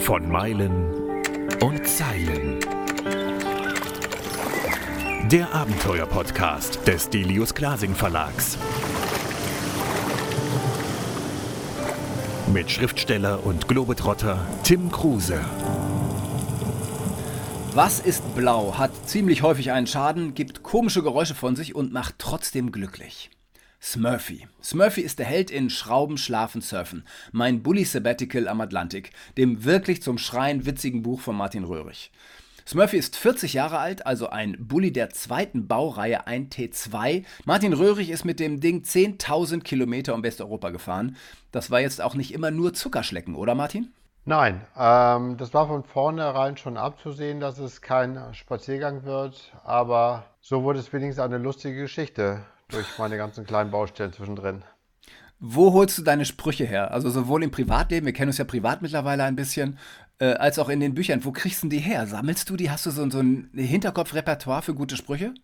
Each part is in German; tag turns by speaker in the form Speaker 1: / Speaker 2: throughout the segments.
Speaker 1: Von Meilen und Zeilen. Der Abenteuer-Podcast des Delius Glasing Verlags. Mit Schriftsteller und Globetrotter Tim Kruse.
Speaker 2: Was ist blau, hat ziemlich häufig einen Schaden, gibt komische Geräusche von sich und macht trotzdem glücklich. Smurfy. Smurfy ist der Held in Schrauben, Schlafen, Surfen. Mein Bully Sabbatical am Atlantik, dem wirklich zum Schreien witzigen Buch von Martin Röhrig. Smurfy ist 40 Jahre alt, also ein Bully der zweiten Baureihe, ein T2. Martin Röhrig ist mit dem Ding 10.000 Kilometer um Westeuropa gefahren. Das war jetzt auch nicht immer nur Zuckerschlecken, oder Martin?
Speaker 3: Nein, ähm, das war von vornherein schon abzusehen, dass es kein Spaziergang wird, aber so wurde es wenigstens eine lustige Geschichte durch meine ganzen kleinen Baustellen zwischendrin.
Speaker 2: Wo holst du deine Sprüche her? Also sowohl im Privatleben, wir kennen uns ja privat mittlerweile ein bisschen, äh, als auch in den Büchern. Wo kriegst du die her? Sammelst du die? Hast du so, so ein Hinterkopfrepertoire für gute Sprüche?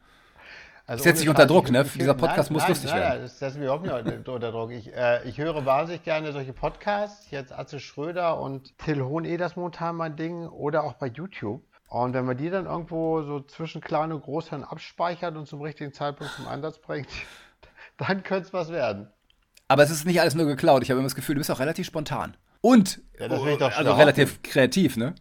Speaker 2: Also Setzt dich unter Druck, ne? Dieser Podcast nein, muss nein, lustig nein, werden. Nein,
Speaker 3: das setzt mich überhaupt nicht unter Druck. Ich, äh, ich höre wahnsinnig gerne solche Podcasts. Jetzt Atze Schröder und Till Hohn, eh das momentan mein Ding. Oder auch bei YouTube. Und wenn man die dann irgendwo so zwischen klein und groß dann abspeichert und zum richtigen Zeitpunkt zum Einsatz bringt, dann könnte es was werden.
Speaker 2: Aber es ist nicht alles nur geklaut. Ich habe immer das Gefühl, du bist auch relativ spontan. Und ja, also relativ kreativ, ne?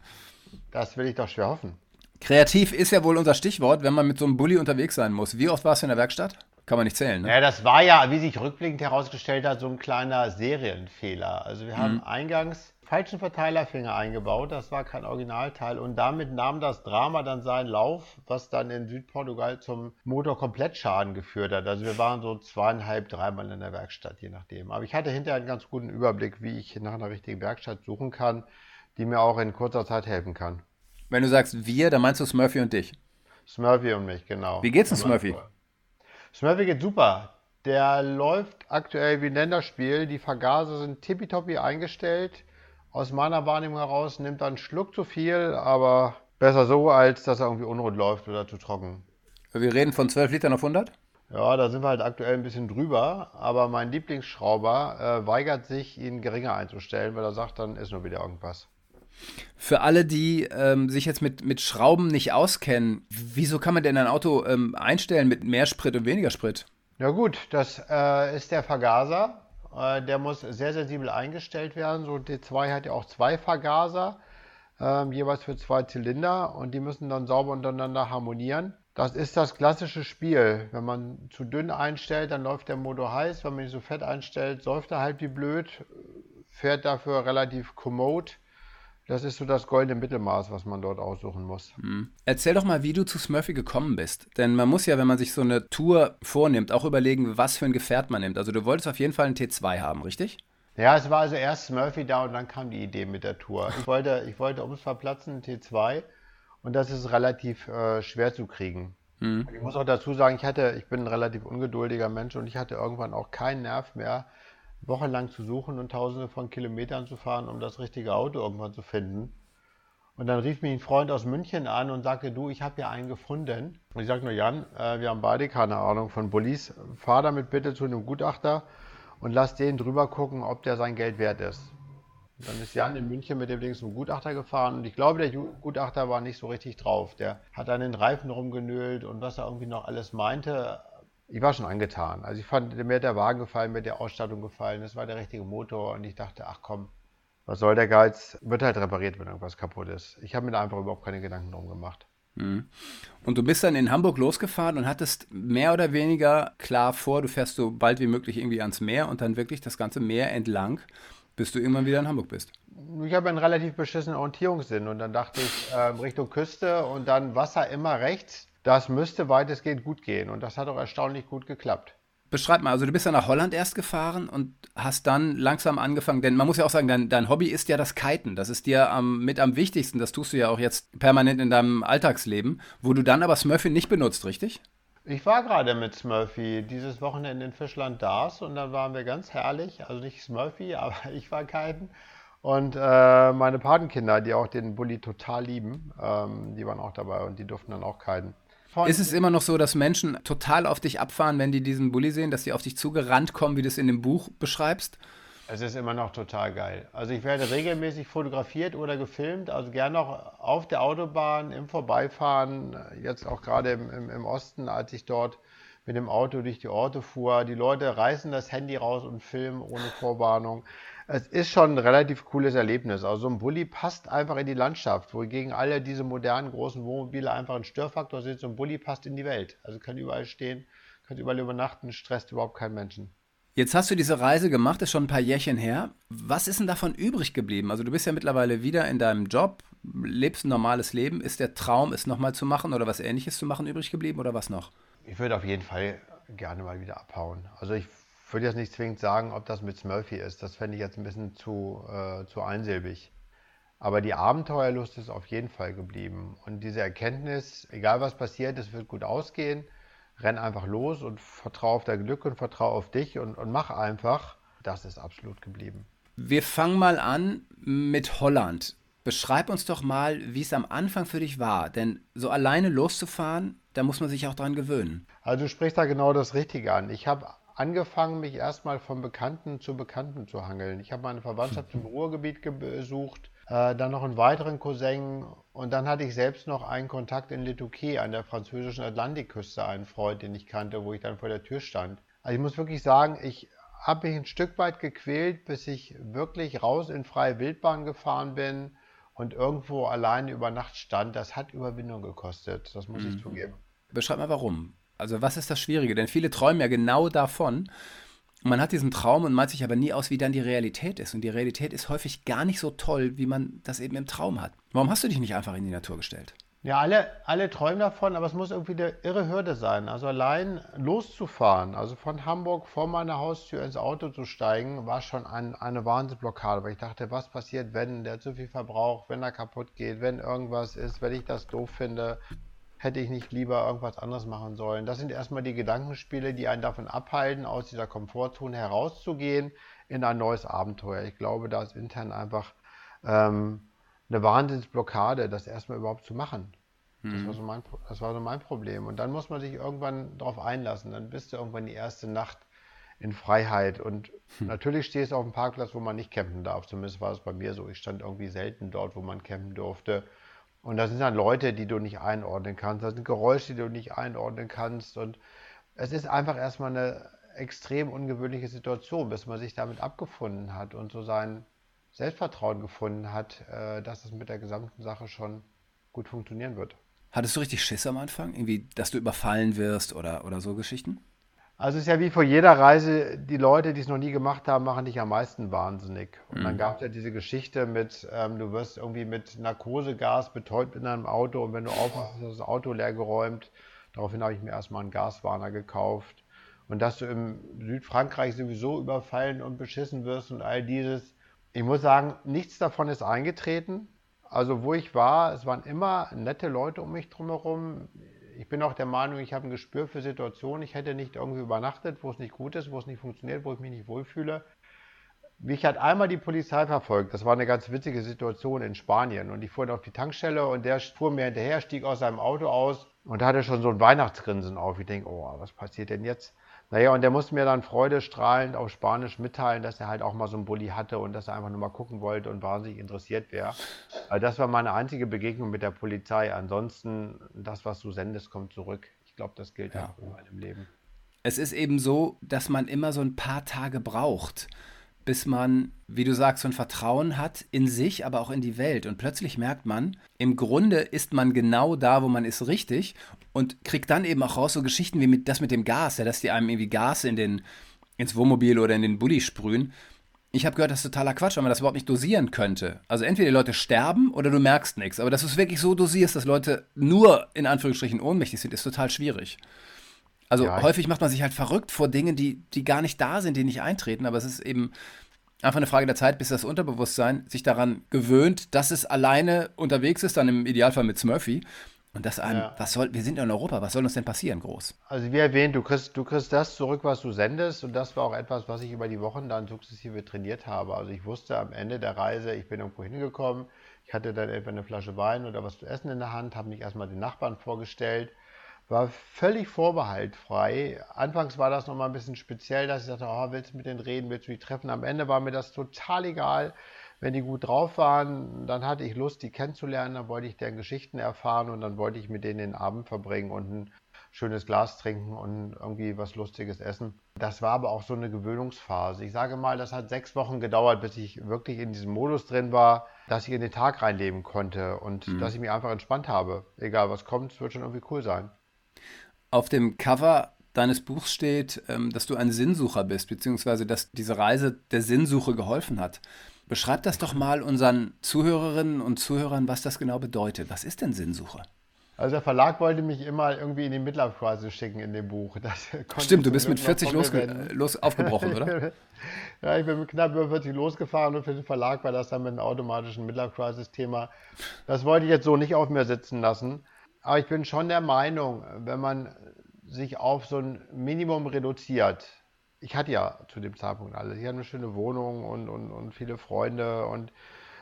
Speaker 3: Das will ich doch schwer hoffen.
Speaker 2: Kreativ ist ja wohl unser Stichwort, wenn man mit so einem Bulli unterwegs sein muss. Wie oft warst du in der Werkstatt? Kann man nicht zählen, ne?
Speaker 3: Ja, das war ja, wie sich rückblickend herausgestellt hat, so ein kleiner Serienfehler. Also wir haben mhm. eingangs falschen Verteilerfinger eingebaut, das war kein Originalteil und damit nahm das Drama dann seinen Lauf, was dann in Südportugal zum Motorkomplettschaden geführt hat. Also wir waren so zweieinhalb, dreimal in der Werkstatt, je nachdem. Aber ich hatte hinterher einen ganz guten Überblick, wie ich nach einer richtigen Werkstatt suchen kann, die mir auch in kurzer Zeit helfen kann.
Speaker 2: Wenn du sagst wir, dann meinst du Smurfy und dich?
Speaker 3: Smurfy und mich, genau.
Speaker 2: Wie geht's denn Smurfy?
Speaker 3: Smurfy geht super. Der läuft aktuell wie ein Länderspiel. Die Vergaser sind tippitoppi eingestellt. Aus meiner Wahrnehmung heraus nimmt er einen Schluck zu viel, aber besser so, als dass er irgendwie unrund läuft oder zu trocken.
Speaker 2: Wir reden von 12 Litern auf 100?
Speaker 3: Ja, da sind wir halt aktuell ein bisschen drüber, aber mein Lieblingsschrauber äh, weigert sich, ihn geringer einzustellen, weil er sagt, dann ist nur wieder irgendwas.
Speaker 2: Für alle, die ähm, sich jetzt mit, mit Schrauben nicht auskennen, wieso kann man denn ein Auto ähm, einstellen mit mehr Sprit und weniger Sprit?
Speaker 3: Ja gut, das äh, ist der Vergaser. Äh, der muss sehr sensibel eingestellt werden. So D2 hat ja auch zwei Vergaser, äh, jeweils für zwei Zylinder und die müssen dann sauber untereinander harmonieren. Das ist das klassische Spiel. Wenn man zu dünn einstellt, dann läuft der Motor heiß. Wenn man ihn so fett einstellt, säuft er halt wie blöd, fährt dafür relativ kommod das ist so das goldene Mittelmaß, was man dort aussuchen muss.
Speaker 2: Hm. Erzähl doch mal, wie du zu Smurfy gekommen bist. Denn man muss ja, wenn man sich so eine Tour vornimmt, auch überlegen, was für ein Gefährt man nimmt. Also du wolltest auf jeden Fall einen T2 haben, richtig?
Speaker 3: Ja, es war also erst Smurfy da und dann kam die Idee mit der Tour. Ich wollte, ich wollte ums Verplatzen einen T2 und das ist relativ äh, schwer zu kriegen. Hm. Ich muss auch dazu sagen, ich hatte, ich bin ein relativ ungeduldiger Mensch und ich hatte irgendwann auch keinen Nerv mehr, wochenlang zu suchen und tausende von Kilometern zu fahren, um das richtige Auto irgendwann zu finden. Und dann rief mich ein Freund aus München an und sagte, du, ich habe hier einen gefunden. Und ich sagte nur, Jan, äh, wir haben beide keine Ahnung von Bullis. Fahr damit bitte zu einem Gutachter und lass den drüber gucken, ob der sein Geld wert ist. Und dann ist Jan in München mit dem Ding zum Gutachter gefahren und ich glaube, der Gutachter war nicht so richtig drauf. Der hat an den Reifen rumgenölt und was er irgendwie noch alles meinte ich war schon angetan. Also ich fand, mir hat der Wagen gefallen, mir hat die Ausstattung gefallen, das war der richtige Motor und ich dachte, ach komm, was soll der Geiz? Wird halt repariert, wenn irgendwas kaputt ist. Ich habe mir da einfach überhaupt keine Gedanken drum gemacht.
Speaker 2: Mhm. Und du bist dann in Hamburg losgefahren und hattest mehr oder weniger klar vor, du fährst so bald wie möglich irgendwie ans Meer und dann wirklich das ganze Meer entlang, bis du irgendwann wieder in Hamburg bist.
Speaker 3: Ich habe einen relativ beschissenen Orientierungssinn und dann dachte ich äh, Richtung Küste und dann Wasser immer rechts das müsste weitestgehend gut gehen und das hat auch erstaunlich gut geklappt.
Speaker 2: Beschreib mal, also du bist ja nach Holland erst gefahren und hast dann langsam angefangen, denn man muss ja auch sagen, dein, dein Hobby ist ja das Kiten. Das ist dir am, mit am wichtigsten. Das tust du ja auch jetzt permanent in deinem Alltagsleben, wo du dann aber Smurfy nicht benutzt, richtig?
Speaker 3: Ich war gerade mit Smurfy dieses Wochenende in Fischland Dars und dann waren wir ganz herrlich, also nicht Smurfy, aber ich war kiten. Und äh, meine Patenkinder, die auch den Bulli total lieben, ähm, die waren auch dabei und die durften dann auch kiten.
Speaker 2: Ist es immer noch so, dass Menschen total auf dich abfahren, wenn die diesen Bulli sehen, dass die auf dich zugerannt kommen, wie du es in dem Buch beschreibst?
Speaker 3: Es ist immer noch total geil. Also ich werde regelmäßig fotografiert oder gefilmt, also gerne auch auf der Autobahn, im Vorbeifahren, jetzt auch gerade im, im, im Osten, als ich dort mit dem Auto durch die Orte fuhr. Die Leute reißen das Handy raus und filmen ohne Vorwarnung. Es ist schon ein relativ cooles Erlebnis. Also so ein Bulli passt einfach in die Landschaft, wohingegen alle diese modernen großen Wohnmobile einfach ein Störfaktor sind. So ein Bulli passt in die Welt. Also kann überall stehen, kann überall übernachten, stresst überhaupt keinen Menschen.
Speaker 2: Jetzt hast du diese Reise gemacht, ist schon ein paar Jährchen her. Was ist denn davon übrig geblieben? Also du bist ja mittlerweile wieder in deinem Job, lebst ein normales Leben. Ist der Traum, es nochmal zu machen oder was ähnliches zu machen übrig geblieben oder was noch?
Speaker 3: Ich würde auf jeden Fall gerne mal wieder abhauen. Also ich würde jetzt nicht zwingend sagen, ob das mit Smurfy ist. Das fände ich jetzt ein bisschen zu, äh, zu einsilbig. Aber die Abenteuerlust ist auf jeden Fall geblieben. Und diese Erkenntnis, egal was passiert, es wird gut ausgehen renn einfach los und vertraue auf dein Glück und vertraue auf dich und, und mach einfach. Das ist absolut geblieben.
Speaker 2: Wir fangen mal an mit Holland. Beschreib uns doch mal, wie es am Anfang für dich war. Denn so alleine loszufahren, da muss man sich auch dran gewöhnen.
Speaker 3: Also du sprichst da genau das Richtige an. Ich habe angefangen, mich erstmal von Bekannten zu Bekannten zu hangeln. Ich habe meine Verwandtschaft im Ruhrgebiet besucht äh, dann noch einen weiteren Cousin und dann hatte ich selbst noch einen Kontakt in Lituke an der französischen Atlantikküste, einen Freund, den ich kannte, wo ich dann vor der Tür stand. Also ich muss wirklich sagen, ich habe mich ein Stück weit gequält, bis ich wirklich raus in freie Wildbahn gefahren bin und irgendwo alleine über Nacht stand. Das hat Überwindung gekostet, das muss mhm. ich zugeben.
Speaker 2: Beschreib mal warum. Also was ist das Schwierige? Denn viele träumen ja genau davon, man hat diesen Traum und malt sich aber nie aus, wie dann die Realität ist. Und die Realität ist häufig gar nicht so toll, wie man das eben im Traum hat. Warum hast du dich nicht einfach in die Natur gestellt?
Speaker 3: Ja, alle, alle träumen davon, aber es muss irgendwie eine irre Hürde sein. Also allein loszufahren, also von Hamburg vor meiner Haustür ins Auto zu steigen, war schon ein, eine Wahnsinnsblockade, weil ich dachte, was passiert, wenn der zu viel verbraucht, wenn er kaputt geht, wenn irgendwas ist, wenn ich das doof finde hätte ich nicht lieber irgendwas anderes machen sollen. Das sind erstmal die Gedankenspiele, die einen davon abhalten, aus dieser Komfortzone herauszugehen in ein neues Abenteuer. Ich glaube, da ist intern einfach ähm, eine Wahnsinnsblockade, das erstmal überhaupt zu machen. Das, war mhm. so mein, das war so mein Problem. Und dann muss man sich irgendwann darauf einlassen. Dann bist du irgendwann die erste Nacht in Freiheit. Und hm. natürlich stehst du auf einem Parkplatz, wo man nicht campen darf. Zumindest war es bei mir so. Ich stand irgendwie selten dort, wo man campen durfte. Und das sind dann Leute, die du nicht einordnen kannst. Das sind Geräusche, die du nicht einordnen kannst. Und es ist einfach erstmal eine extrem ungewöhnliche Situation, bis man sich damit abgefunden hat und so sein Selbstvertrauen gefunden hat, äh, dass es mit der gesamten Sache schon gut funktionieren wird.
Speaker 2: Hattest du richtig Schiss am Anfang? Irgendwie, dass du überfallen wirst oder, oder so Geschichten?
Speaker 3: Also es ist ja wie vor jeder Reise, die Leute, die es noch nie gemacht haben, machen dich am meisten wahnsinnig. Und mhm. dann gab es ja diese Geschichte mit, ähm, du wirst irgendwie mit Narkosegas betäubt in einem Auto und wenn du aufwachst, ist das Auto leer geräumt. Daraufhin habe ich mir erstmal einen Gaswarner gekauft. Und dass du im Südfrankreich sowieso überfallen und beschissen wirst und all dieses. Ich muss sagen, nichts davon ist eingetreten. Also wo ich war, es waren immer nette Leute um mich drumherum ich bin auch der Meinung, ich habe ein Gespür für Situationen. Ich hätte nicht irgendwie übernachtet, wo es nicht gut ist, wo es nicht funktioniert, wo ich mich nicht wohlfühle. Mich hat einmal die Polizei verfolgt. Das war eine ganz witzige Situation in Spanien. Und ich fuhr auf die Tankstelle und der fuhr mir hinterher, stieg aus seinem Auto aus und hatte schon so ein Weihnachtsgrinsen auf. Ich denke, oh, was passiert denn jetzt? Naja, und der musste mir dann freudestrahlend auf Spanisch mitteilen, dass er halt auch mal so einen Bulli hatte und dass er einfach nur mal gucken wollte und wahnsinnig interessiert wäre. Also das war meine einzige Begegnung mit der Polizei. Ansonsten, das, was du sendest, kommt zurück. Ich glaube, das gilt ja. auch in meinem Leben.
Speaker 2: Es ist eben so, dass man immer so ein paar Tage braucht, bis man, wie du sagst, so ein Vertrauen hat in sich, aber auch in die Welt. Und plötzlich merkt man, im Grunde ist man genau da, wo man ist, richtig und kriegt dann eben auch raus so Geschichten wie mit, das mit dem Gas, ja, dass die einem irgendwie Gas in den, ins Wohnmobil oder in den Bulli sprühen. Ich habe gehört, das ist totaler Quatsch, weil man das überhaupt nicht dosieren könnte. Also entweder die Leute sterben oder du merkst nichts. Aber dass du es wirklich so dosierst, dass Leute nur in Anführungsstrichen ohnmächtig sind, ist total schwierig. Also ja, häufig macht man sich halt verrückt vor Dingen, die, die gar nicht da sind, die nicht eintreten, aber es ist eben einfach eine Frage der Zeit, bis das Unterbewusstsein sich daran gewöhnt, dass es alleine unterwegs ist, dann im Idealfall mit Smurfy. Und das einem, ja. was soll, wir sind ja in Europa, was soll uns denn passieren, groß?
Speaker 3: Also wie erwähnt, du kriegst, du kriegst das zurück, was du sendest und das war auch etwas, was ich über die Wochen dann sukzessive trainiert habe. Also ich wusste am Ende der Reise, ich bin irgendwo hingekommen, ich hatte dann etwa eine Flasche Wein oder was zu essen in der Hand, habe mich erstmal den Nachbarn vorgestellt, war völlig vorbehaltfrei. Anfangs war das nochmal ein bisschen speziell, dass ich sagte, oh, willst du mit denen reden, willst du die treffen? Am Ende war mir das total egal. Wenn die gut drauf waren, dann hatte ich Lust, die kennenzulernen, dann wollte ich deren Geschichten erfahren und dann wollte ich mit denen den Abend verbringen und ein schönes Glas trinken und irgendwie was Lustiges essen. Das war aber auch so eine Gewöhnungsphase. Ich sage mal, das hat sechs Wochen gedauert, bis ich wirklich in diesem Modus drin war, dass ich in den Tag reinleben konnte und mhm. dass ich mich einfach entspannt habe. Egal was kommt, es wird schon irgendwie cool sein.
Speaker 2: Auf dem Cover deines Buchs steht, ähm, dass du ein Sinnsucher bist, beziehungsweise dass diese Reise der Sinnsuche geholfen hat. Beschreib das doch mal unseren Zuhörerinnen und Zuhörern, was das genau bedeutet. Was ist denn Sinnsuche?
Speaker 3: Also der Verlag wollte mich immer irgendwie in die Midlife Crisis schicken in dem Buch.
Speaker 2: Stimmt, du bist mit 40 los, aufgebrochen, oder?
Speaker 3: ja, ich bin mit knapp über 40 losgefahren und für den Verlag war das dann mit einem automatischen Midlife Crisis Thema. Das wollte ich jetzt so nicht auf mir sitzen lassen. Aber ich bin schon der Meinung, wenn man sich auf so ein Minimum reduziert, ich hatte ja zu dem Zeitpunkt alles. Ich hatte eine schöne Wohnung und, und, und viele Freunde und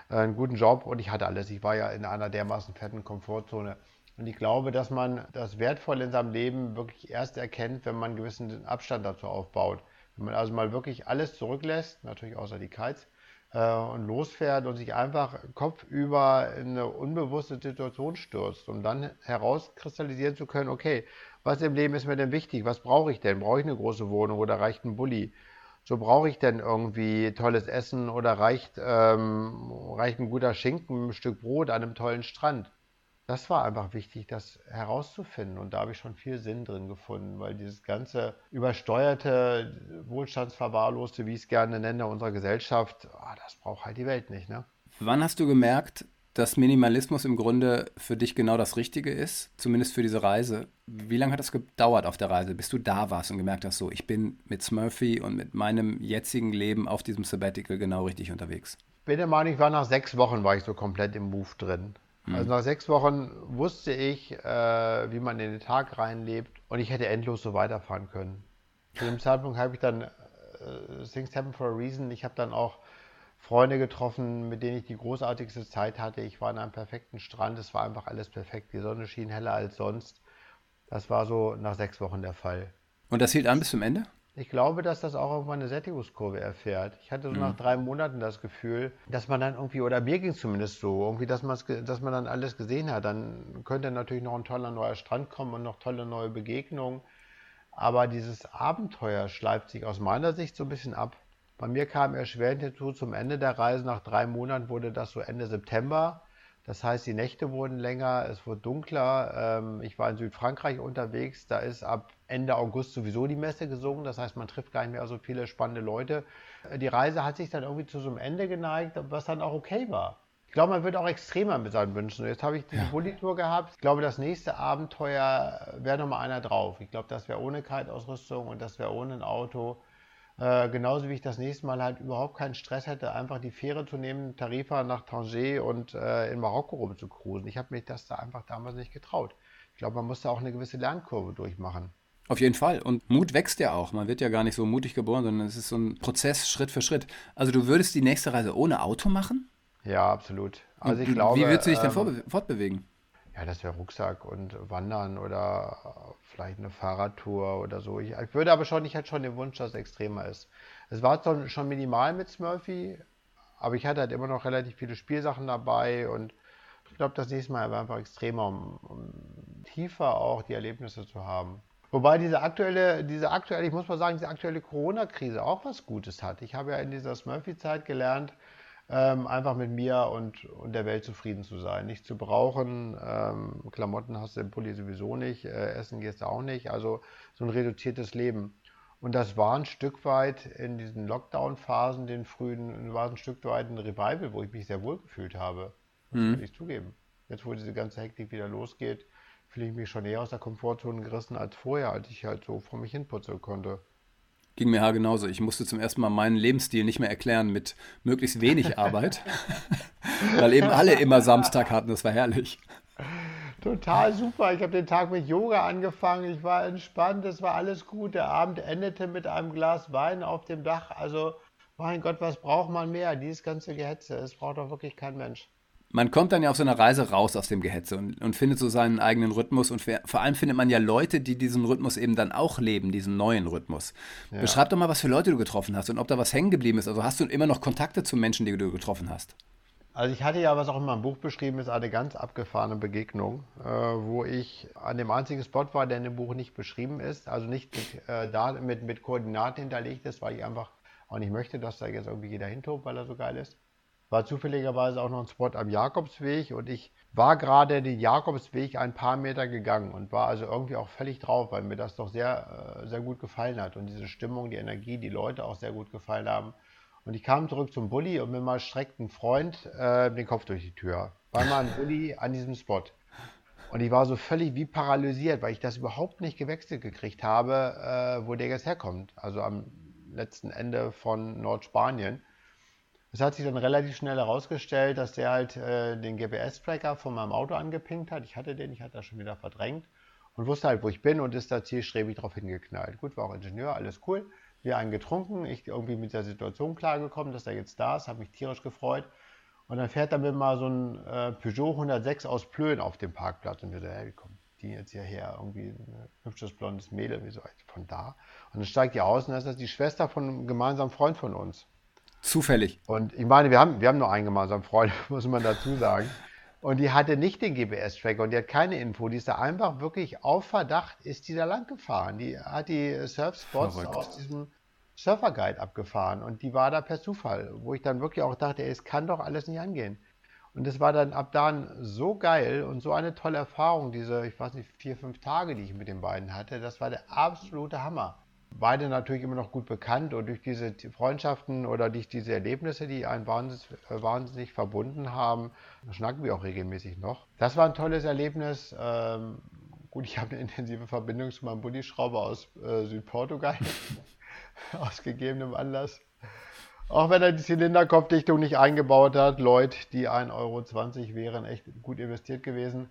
Speaker 3: äh, einen guten Job und ich hatte alles. Ich war ja in einer dermaßen fetten Komfortzone. Und ich glaube, dass man das Wertvolle in seinem Leben wirklich erst erkennt, wenn man einen gewissen Abstand dazu aufbaut. Wenn man also mal wirklich alles zurücklässt, natürlich außer die Kites, und losfährt und sich einfach kopfüber in eine unbewusste Situation stürzt, um dann herauskristallisieren zu können, okay, was im Leben ist mir denn wichtig? Was brauche ich denn? Brauche ich eine große Wohnung oder reicht ein Bulli? So brauche ich denn irgendwie tolles Essen oder reicht, ähm, reicht ein guter Schinken, ein Stück Brot an einem tollen Strand? Das war einfach wichtig, das herauszufinden. Und da habe ich schon viel Sinn drin gefunden, weil dieses ganze übersteuerte, wohlstandsverwahrloste, wie ich es gerne nenne, unserer Gesellschaft, oh, das braucht halt die Welt nicht. Ne?
Speaker 2: Wann hast du gemerkt, dass Minimalismus im Grunde für dich genau das Richtige ist, zumindest für diese Reise. Wie lange hat das gedauert auf der Reise, bis du da warst und gemerkt hast, so, ich bin mit Smurfy und mit meinem jetzigen Leben auf diesem Sabbatical genau richtig unterwegs?
Speaker 3: Bin der Meinung, ich war nach sechs Wochen, war ich so komplett im Move drin. Mhm. Also nach sechs Wochen wusste ich, äh, wie man in den Tag reinlebt und ich hätte endlos so weiterfahren können. Zu dem Zeitpunkt habe ich dann äh, Things Happen for a Reason. Ich habe dann auch Freunde getroffen, mit denen ich die großartigste Zeit hatte. Ich war an einem perfekten Strand, es war einfach alles perfekt. Die Sonne schien heller als sonst. Das war so nach sechs Wochen der Fall.
Speaker 2: Und das hielt an bis zum Ende?
Speaker 3: Ich glaube, dass das auch irgendwann eine Sättigungskurve erfährt. Ich hatte so mhm. nach drei Monaten das Gefühl, dass man dann irgendwie, oder mir ging es zumindest so, irgendwie, dass, dass man dann alles gesehen hat. Dann könnte natürlich noch ein toller neuer Strand kommen und noch tolle neue Begegnungen. Aber dieses Abenteuer schleift sich aus meiner Sicht so ein bisschen ab. Bei mir kam erschwerend hinzu, zum Ende der Reise, nach drei Monaten wurde das so Ende September. Das heißt, die Nächte wurden länger, es wurde dunkler. Ähm, ich war in Südfrankreich unterwegs, da ist ab Ende August sowieso die Messe gesungen. Das heißt, man trifft gar nicht mehr so viele spannende Leute. Die Reise hat sich dann irgendwie zu so einem Ende geneigt, was dann auch okay war. Ich glaube, man wird auch extremer mit seinen Wünschen. Jetzt habe ich die ja. Bulli-Tour gehabt. Ich glaube, das nächste Abenteuer wäre nochmal einer drauf. Ich glaube, das wäre ohne Kite-Ausrüstung und das wäre ohne ein Auto. Äh, genauso wie ich das nächste Mal halt überhaupt keinen Stress hätte, einfach die Fähre zu nehmen, Tarifa nach Tanger und äh, in Marokko rumzukruisen. Ich habe mich das da einfach damals nicht getraut. Ich glaube, man muss da auch eine gewisse Lernkurve durchmachen.
Speaker 2: Auf jeden Fall. Und Mut wächst ja auch. Man wird ja gar nicht so mutig geboren, sondern es ist so ein Prozess Schritt für Schritt. Also du würdest die nächste Reise ohne Auto machen?
Speaker 3: Ja, absolut. Also ich glaube,
Speaker 2: wie würdest du dich ähm, denn fortbewegen?
Speaker 3: Ja, das wäre Rucksack und Wandern oder vielleicht eine Fahrradtour oder so. Ich, ich, würde aber schon, ich hatte schon den Wunsch, dass es extremer ist. Es war schon, schon minimal mit Smurfy, aber ich hatte halt immer noch relativ viele Spielsachen dabei und ich glaube, das nächste Mal war einfach extremer, um, um, tiefer auch die Erlebnisse zu haben. Wobei diese aktuelle, diese aktuelle, ich muss mal sagen, diese aktuelle Corona-Krise auch was Gutes hat. Ich habe ja in dieser Smurfy-Zeit gelernt, ähm, einfach mit mir und, und der Welt zufrieden zu sein. Nicht zu brauchen, ähm, Klamotten hast du im Pulli sowieso nicht, äh, Essen gehst du auch nicht, also so ein reduziertes Leben. Und das war ein Stück weit in diesen Lockdown-Phasen, den frühen, war ein Stück weit ein Revival, wo ich mich sehr wohl gefühlt habe. Das mhm. will ich zugeben. Jetzt, wo diese ganze Hektik wieder losgeht, fühle ich mich schon eher aus der Komfortzone gerissen als vorher, als ich halt so vor mich hin putzeln konnte.
Speaker 2: Ging mir ja genauso. Ich musste zum ersten Mal meinen Lebensstil nicht mehr erklären mit möglichst wenig Arbeit, weil eben alle immer Samstag hatten. Das war herrlich.
Speaker 3: Total super. Ich habe den Tag mit Yoga angefangen. Ich war entspannt. Es war alles gut. Der Abend endete mit einem Glas Wein auf dem Dach. Also, mein Gott, was braucht man mehr? Dieses ganze Gehetze. Es braucht doch wirklich kein Mensch.
Speaker 2: Man kommt dann ja auf so einer Reise raus aus dem Gehetze und, und findet so seinen eigenen Rhythmus und vor allem findet man ja Leute, die diesen Rhythmus eben dann auch leben, diesen neuen Rhythmus. Ja. Beschreib doch mal, was für Leute du getroffen hast und ob da was hängen geblieben ist. Also hast du immer noch Kontakte zu Menschen, die du getroffen hast?
Speaker 3: Also ich hatte ja, was auch in meinem Buch beschrieben ist, eine ganz abgefahrene Begegnung, äh, wo ich an dem einzigen Spot war, der in dem Buch nicht beschrieben ist, also nicht mit, äh, da mit, mit Koordinaten hinterlegt ist, weil ich einfach auch nicht möchte, dass da jetzt irgendwie jeder hintobt, weil er so geil ist war zufälligerweise auch noch ein Spot am Jakobsweg und ich war gerade den Jakobsweg ein paar Meter gegangen und war also irgendwie auch völlig drauf, weil mir das doch sehr, äh, sehr gut gefallen hat und diese Stimmung, die Energie, die Leute auch sehr gut gefallen haben. Und ich kam zurück zum Bulli und mir mal streckt ein Freund äh, den Kopf durch die Tür. War mal ein Bulli an diesem Spot. Und ich war so völlig wie paralysiert, weil ich das überhaupt nicht gewechselt gekriegt habe, äh, wo der jetzt herkommt. Also am letzten Ende von Nordspanien. Es hat sich dann relativ schnell herausgestellt, dass der halt äh, den GPS-Tracker von meinem Auto angepinkt hat. Ich hatte den, ich hatte das schon wieder verdrängt und wusste halt, wo ich bin und ist da zielstrebig drauf hingeknallt. Gut, war auch Ingenieur, alles cool. Wir einen getrunken, ich irgendwie mit der Situation klargekommen, dass er jetzt da ist, habe mich tierisch gefreut. Und dann fährt er mit mal so ein äh, Peugeot 106 aus Plön auf dem Parkplatz und wir so, hey, wie kommt die jetzt hierher? Irgendwie ein hübsches blondes Mädel, wie so, von da? Und dann steigt die aus und dann ist das die Schwester von einem gemeinsamen Freund von uns.
Speaker 2: Zufällig.
Speaker 3: Und ich meine, wir haben, wir haben nur einen gemeinsamen Freund, muss man dazu sagen. Und die hatte nicht den GPS-Tracker und die hat keine Info. Die ist da einfach wirklich auf Verdacht, ist die da lang gefahren. Die hat die Surfspots Verrückt. aus diesem Surfer-Guide abgefahren und die war da per Zufall, wo ich dann wirklich auch dachte, ey, es kann doch alles nicht angehen. Und es war dann ab dann so geil und so eine tolle Erfahrung, diese, ich weiß nicht, vier, fünf Tage, die ich mit den beiden hatte. Das war der absolute Hammer beide natürlich immer noch gut bekannt und durch diese Freundschaften oder durch diese Erlebnisse, die einen wahnsinnig, äh, wahnsinnig verbunden haben, schnacken wir auch regelmäßig noch. Das war ein tolles Erlebnis. Ähm, gut, ich habe eine intensive Verbindung zu meinem Bulli-Schrauber aus äh, Südportugal, aus gegebenem Anlass. Auch wenn er die Zylinderkopfdichtung nicht eingebaut hat, Leute, die 1,20 Euro wären echt gut investiert gewesen.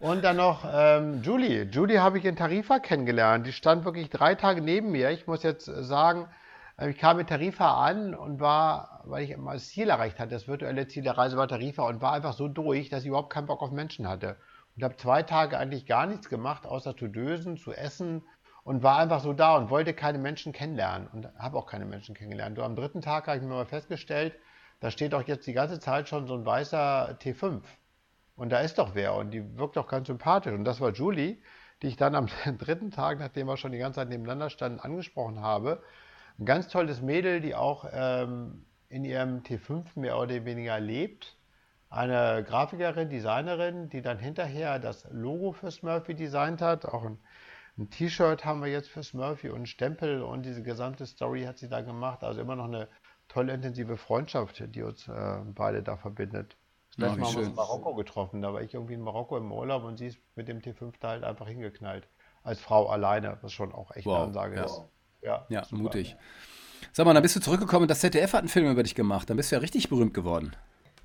Speaker 3: Und dann noch ähm, Julie. Julie habe ich in Tarifa kennengelernt. Die stand wirklich drei Tage neben mir. Ich muss jetzt sagen, äh, ich kam in Tarifa an und war, weil ich immer das Ziel erreicht hatte, das virtuelle Ziel der Reise war Tarifa und war einfach so durch, dass ich überhaupt keinen Bock auf Menschen hatte. Und habe zwei Tage eigentlich gar nichts gemacht, außer zu dösen, zu essen und war einfach so da und wollte keine Menschen kennenlernen und habe auch keine Menschen kennengelernt. Und am dritten Tag habe ich mir mal festgestellt, da steht doch jetzt die ganze Zeit schon so ein weißer T5 und da ist doch wer und die wirkt doch ganz sympathisch. Und das war Julie, die ich dann am dritten Tag, nachdem wir schon die ganze Zeit nebeneinander standen, angesprochen habe. Ein ganz tolles Mädel, die auch ähm, in ihrem T5 mehr oder weniger lebt. Eine Grafikerin, Designerin, die dann hinterher das Logo für Smurfy designt hat. Auch ein, ein T-Shirt haben wir jetzt für Smurfy und Stempel und diese gesamte Story hat sie da gemacht. Also immer noch eine tolle, intensive Freundschaft, die uns äh, beide da verbindet. Das letzte Mal haben wir uns in Marokko getroffen. Da war ich irgendwie in Marokko im Urlaub und sie ist mit dem T5 da halt einfach hingeknallt. Als Frau alleine, was schon auch echt wow. eine Ansage
Speaker 2: ja.
Speaker 3: ist.
Speaker 2: Ja, ja mutig. Sag mal, dann bist du zurückgekommen und das ZDF hat einen Film über dich gemacht. Dann bist du ja richtig berühmt geworden.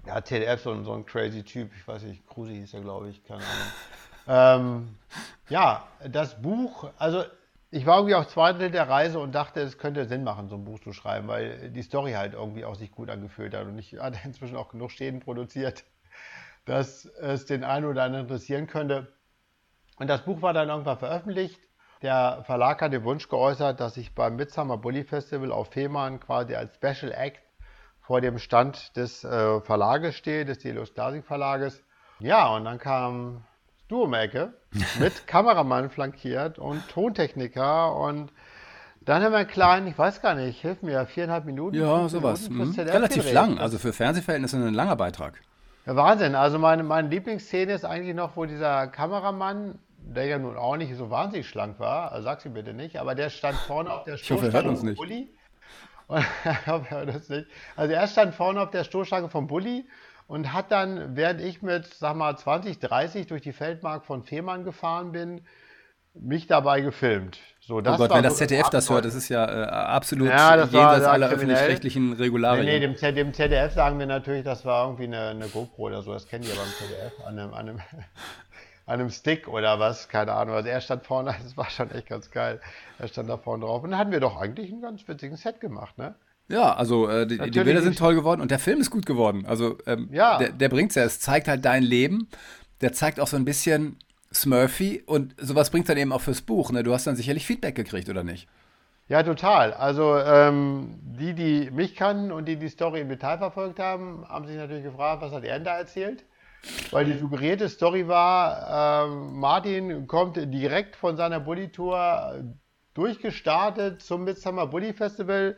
Speaker 3: Ja, ZDF, so ein, so ein crazy Typ. Ich weiß nicht, Kruse hieß er, glaube ich. Keine Ahnung. ähm, ja, das Buch, also ich war irgendwie auch zwei Drittel der Reise und dachte, es könnte Sinn machen, so ein Buch zu schreiben, weil die Story halt irgendwie auch sich gut angefühlt hat. Und ich hatte inzwischen auch genug Schäden produziert, dass es den einen oder anderen interessieren könnte. Und das Buch war dann irgendwann veröffentlicht. Der Verlag hat den Wunsch geäußert, dass ich beim Midsummer Bully Festival auf Fehmarn quasi als Special Act vor dem Stand des äh, Verlages stehe, des Delius Classic Verlages. Ja, und dann kam du um mit Kameramann flankiert und Tontechniker und dann haben wir einen kleinen, ich weiß gar nicht, hilf mir, viereinhalb Minuten.
Speaker 2: Ja, sowas. Minuten mhm. Relativ lang, also für Fernsehverhältnisse ein langer Beitrag.
Speaker 3: Ja, Wahnsinn. Also meine, meine Lieblingsszene ist eigentlich noch, wo dieser Kameramann, der ja nun auch nicht so wahnsinnig schlank war, also sag sie bitte nicht, aber der stand vorne auf der
Speaker 2: Stoßstange vom
Speaker 3: Bulli. Und, ich hoffe, er hört uns nicht. Also er stand vorne auf der Stoßstange vom Bulli und hat dann, während ich mit, sag mal, 20, 30 durch die Feldmark von Fehmarn gefahren bin, mich dabei gefilmt.
Speaker 2: So, das oh Gott, wenn das ZDF das, das hört, das ist ja äh, absolut ja, das jenseits aller öffentlich-rechtlichen Regularien.
Speaker 3: Nee, nee dem, dem, ZDF sagen wir natürlich, das war irgendwie eine, eine GoPro oder so, das kennen die ja beim ZDF, an einem, an, einem, an einem Stick oder was, keine Ahnung. Also er stand vorne, das war schon echt ganz geil. Er stand da vorne drauf und dann hatten wir doch eigentlich einen ganz witzigen Set gemacht, ne?
Speaker 2: Ja, also äh, die, die, Bilder sind toll geworden und der Film ist gut geworden. Also ähm,
Speaker 3: ja.
Speaker 2: der, der bringt es ja. Es zeigt halt dein Leben. Der zeigt auch so ein bisschen Smurfy und sowas bringt dann eben auch fürs Buch. Ne? Du hast dann sicherlich Feedback gekriegt, oder nicht?
Speaker 3: Ja, total. Also ähm, die, die mich kannten und die die Story im Detail verfolgt haben, haben sich natürlich gefragt, was hat er da erzählt? Weil die suggerierte Story war, ähm, Martin kommt direkt von seiner Bully-Tour durchgestartet zum Midsummer Bully Festival,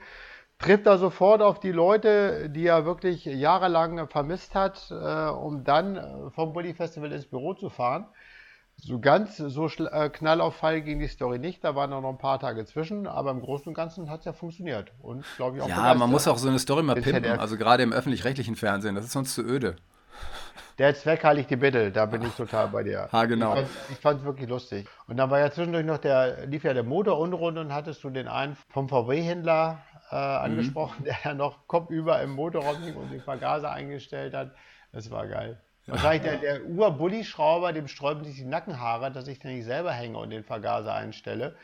Speaker 3: trifft da sofort auf die Leute, die er wirklich jahrelang vermisst hat, äh, um dann vom Bully Festival ins Büro zu fahren. So ganz so äh, knallauffall ging die Story nicht, da waren noch ein paar Tage zwischen, aber im Großen und Ganzen hat es ja funktioniert. Und glaube ich auch.
Speaker 2: Ja, man muss auch so eine Story mal pimpen, also gerade im öffentlich-rechtlichen Fernsehen, das ist sonst zu öde.
Speaker 3: Der Zweck heiligt die Mittel, da bin ich total bei dir.
Speaker 2: Ha, genau.
Speaker 3: Ich fand es wirklich lustig. Und dann war ja zwischendurch noch der, lief ja der Motor unrund und hattest du den einen vom VW-Händler äh, angesprochen, mhm. der ja noch kopfüber im Motorraum hing und den Vergaser eingestellt hat. Das war geil. Wahrscheinlich der, der Ur-Bulli-Schrauber, dem sträuben sich die Nackenhaare, dass ich den nicht selber hänge und den Vergaser einstelle.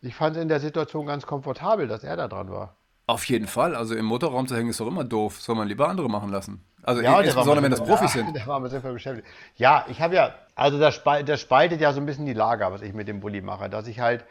Speaker 3: Ich fand es in der Situation ganz komfortabel, dass er da dran war.
Speaker 2: Auf jeden Fall. Also im Motorraum zu hängen ist doch immer doof. Soll man lieber andere machen lassen. Also ja, insbesondere wenn das Profis ja, sind.
Speaker 3: Der war mit sehr viel beschäftigt. Ja, ich habe ja, also das, das spaltet ja so ein bisschen die Lager, was ich mit dem Bulli mache. Dass ich halt